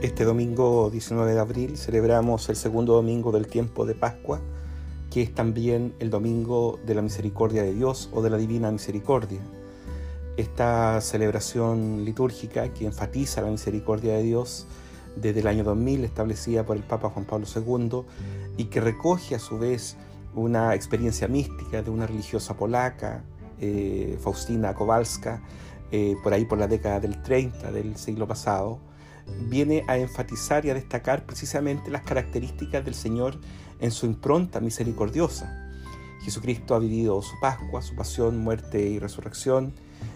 Este domingo 19 de abril celebramos el segundo domingo del tiempo de Pascua, que es también el domingo de la misericordia de Dios o de la divina misericordia. Esta celebración litúrgica que enfatiza la misericordia de Dios desde el año 2000, establecida por el Papa Juan Pablo II, y que recoge a su vez una experiencia mística de una religiosa polaca, eh, Faustina Kowalska, eh, por ahí por la década del 30 del siglo pasado, viene a enfatizar y a destacar precisamente las características del Señor en su impronta misericordiosa. Jesucristo ha vivido su Pascua, su pasión, muerte y resurrección,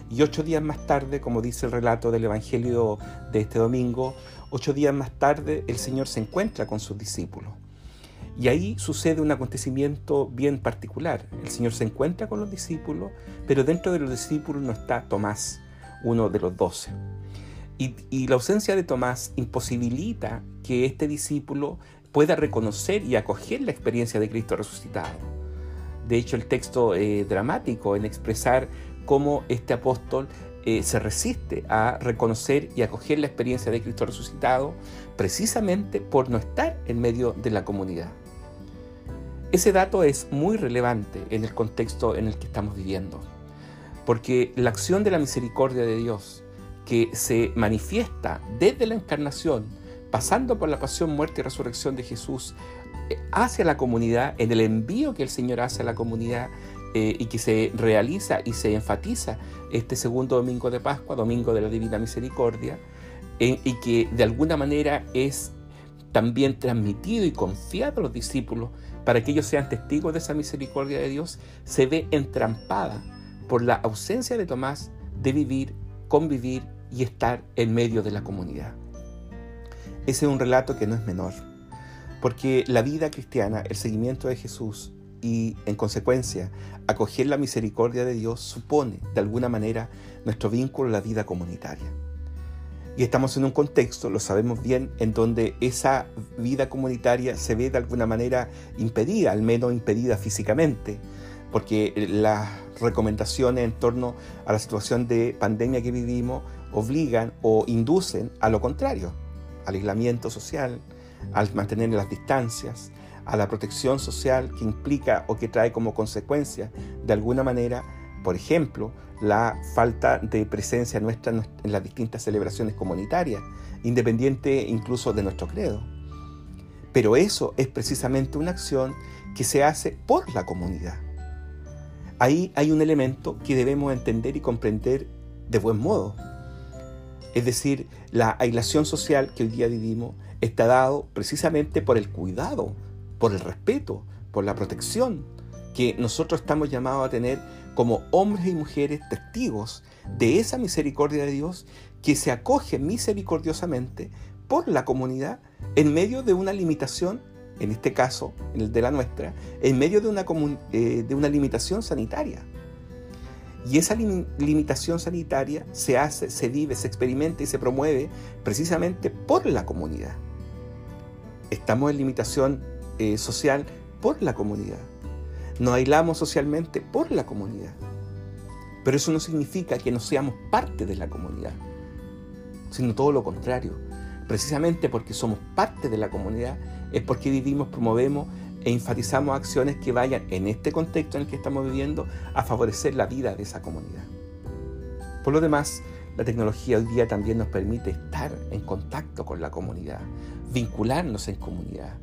y ocho días más tarde, como dice el relato del Evangelio de este domingo, ocho días más tarde el Señor se encuentra con sus discípulos. Y ahí sucede un acontecimiento bien particular. El Señor se encuentra con los discípulos, pero dentro de los discípulos no está Tomás, uno de los doce. Y, la ausencia de Tomás imposibilita que este discípulo pueda reconocer y acoger la experiencia de Cristo resucitado. De hecho, el texto eh, dramático en expresar cómo este apóstol eh, se resiste a reconocer y acoger la experiencia de Cristo resucitado precisamente por no estar en medio de la comunidad. Ese dato es muy relevante en el contexto en el que estamos viviendo, porque la acción de la misericordia de Dios que se manifiesta desde la encarnación, pasando por la pasión, muerte y resurrección de Jesús eh, hacia la comunidad, en el envío que el Señor hace a la comunidad eh, y que se realiza y se enfatiza este segundo domingo de Pascua, domingo de la Divina Misericordia, y que de alguna manera es también transmitido y confiado a los discípulos para que ellos sean testigos de esa misericordia de Dios, se ve entrampada por la ausencia de Tomás de vivir, convivir y estar en medio de la comunidad. Ese es un relato que no es menor, porque la vida cristiana, el seguimiento de Jesús y en consecuencia acoger la misericordia de Dios supone de alguna manera nuestro vínculo a la vida comunitaria. Y estamos en un contexto, lo sabemos bien, en donde esa vida comunitaria se ve de alguna manera impedida, al menos impedida físicamente, porque las recomendaciones en torno a la situación de pandemia que vivimos obligan o inducen a lo contrario, al aislamiento social, al mantener las distancias, a la protección social que implica o que trae como consecuencia, de alguna manera, por ejemplo, la falta de presencia nuestra en las distintas celebraciones comunitarias, independiente incluso de nuestro credo. Pero eso es precisamente una acción que se hace por la comunidad. Ahí hay un elemento que debemos entender y comprender de buen modo. Es decir, la aislación social que hoy día vivimos está dado precisamente por el cuidado, por el respeto, por la protección que nosotros estamos llamados a tener como hombres y mujeres testigos de esa misericordia de Dios que se acoge misericordiosamente por la comunidad en medio de una limitación, en este caso, en el de la nuestra, en medio de una, eh, de una limitación sanitaria. Y esa limitación sanitaria se hace, se vive, se experimenta y se promueve precisamente por la comunidad. Estamos en limitación eh, social por la comunidad. Nos aislamos socialmente por la comunidad. Pero eso no significa que no seamos parte de la comunidad, sino todo lo contrario. Precisamente porque somos parte de la comunidad es porque vivimos, promovemos e enfatizamos acciones que vayan en este contexto en el que estamos viviendo a favorecer la vida de esa comunidad. Por lo demás, la tecnología hoy día también nos permite estar en contacto con la comunidad, vincularnos en comunidad,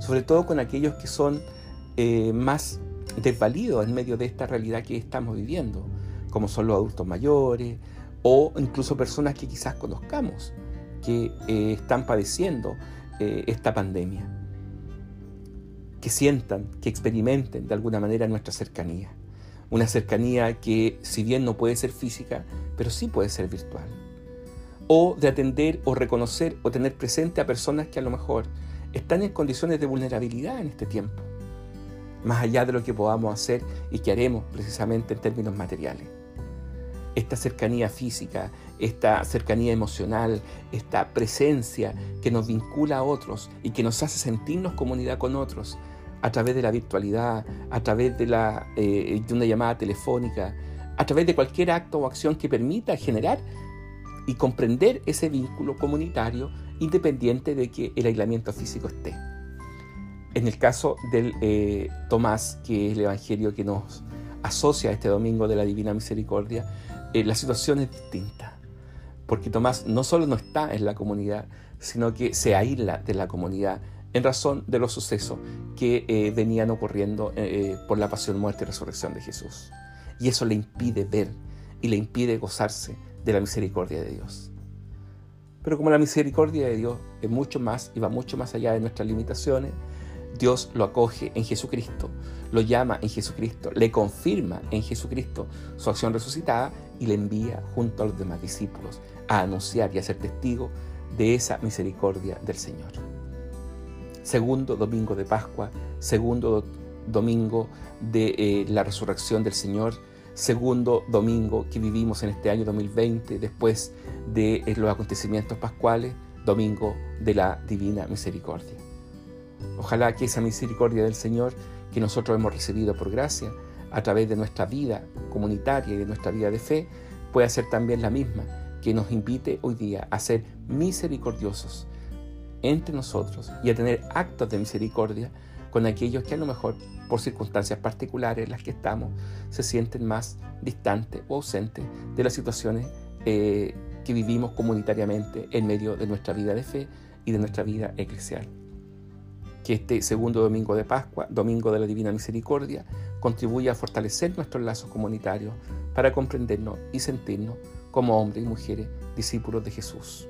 sobre todo con aquellos que son eh, más desvalidos en medio de esta realidad que estamos viviendo, como son los adultos mayores o incluso personas que quizás conozcamos que eh, están padeciendo eh, esta pandemia que sientan, que experimenten de alguna manera nuestra cercanía. Una cercanía que si bien no puede ser física, pero sí puede ser virtual. O de atender o reconocer o tener presente a personas que a lo mejor están en condiciones de vulnerabilidad en este tiempo, más allá de lo que podamos hacer y que haremos precisamente en términos materiales. Esta cercanía física, esta cercanía emocional, esta presencia que nos vincula a otros y que nos hace sentirnos comunidad con otros, a través de la virtualidad, a través de, la, eh, de una llamada telefónica, a través de cualquier acto o acción que permita generar y comprender ese vínculo comunitario independiente de que el aislamiento físico esté. En el caso del eh, Tomás, que es el Evangelio que nos asocia a este domingo de la Divina Misericordia, eh, la situación es distinta. Porque Tomás no solo no está en la comunidad, sino que se aísla de la comunidad en razón de los sucesos que eh, venían ocurriendo por la pasión, muerte y resurrección de Jesús. Y eso le impide ver y le impide gozarse de la misericordia de Dios. Pero como la misericordia de Dios es mucho más y va mucho más allá de nuestras limitaciones, Dios lo acoge en Jesucristo, lo llama en Jesucristo, le confirma en Jesucristo su acción resucitada y le envía junto a los demás discípulos a anunciar y a ser testigo de esa misericordia del Señor. Segundo domingo de Pascua, segundo domingo de eh, la resurrección del Señor, segundo domingo que vivimos en este año 2020 después de eh, los acontecimientos pascuales, domingo de la divina misericordia. Ojalá que esa misericordia del Señor que nosotros hemos recibido por gracia a través de nuestra vida comunitaria y de nuestra vida de fe pueda ser también la misma que nos invite hoy día a ser misericordiosos entre nosotros y a tener actos de misericordia con aquellos que a lo mejor por circunstancias particulares en las que estamos se sienten más distantes o ausentes de las situaciones eh, que vivimos comunitariamente en medio de nuestra vida de fe y de nuestra vida eclesial. Que este segundo domingo de Pascua, domingo de la Divina Misericordia, contribuya a fortalecer nuestros lazos comunitarios para comprendernos y sentirnos como hombres y mujeres discípulos de Jesús.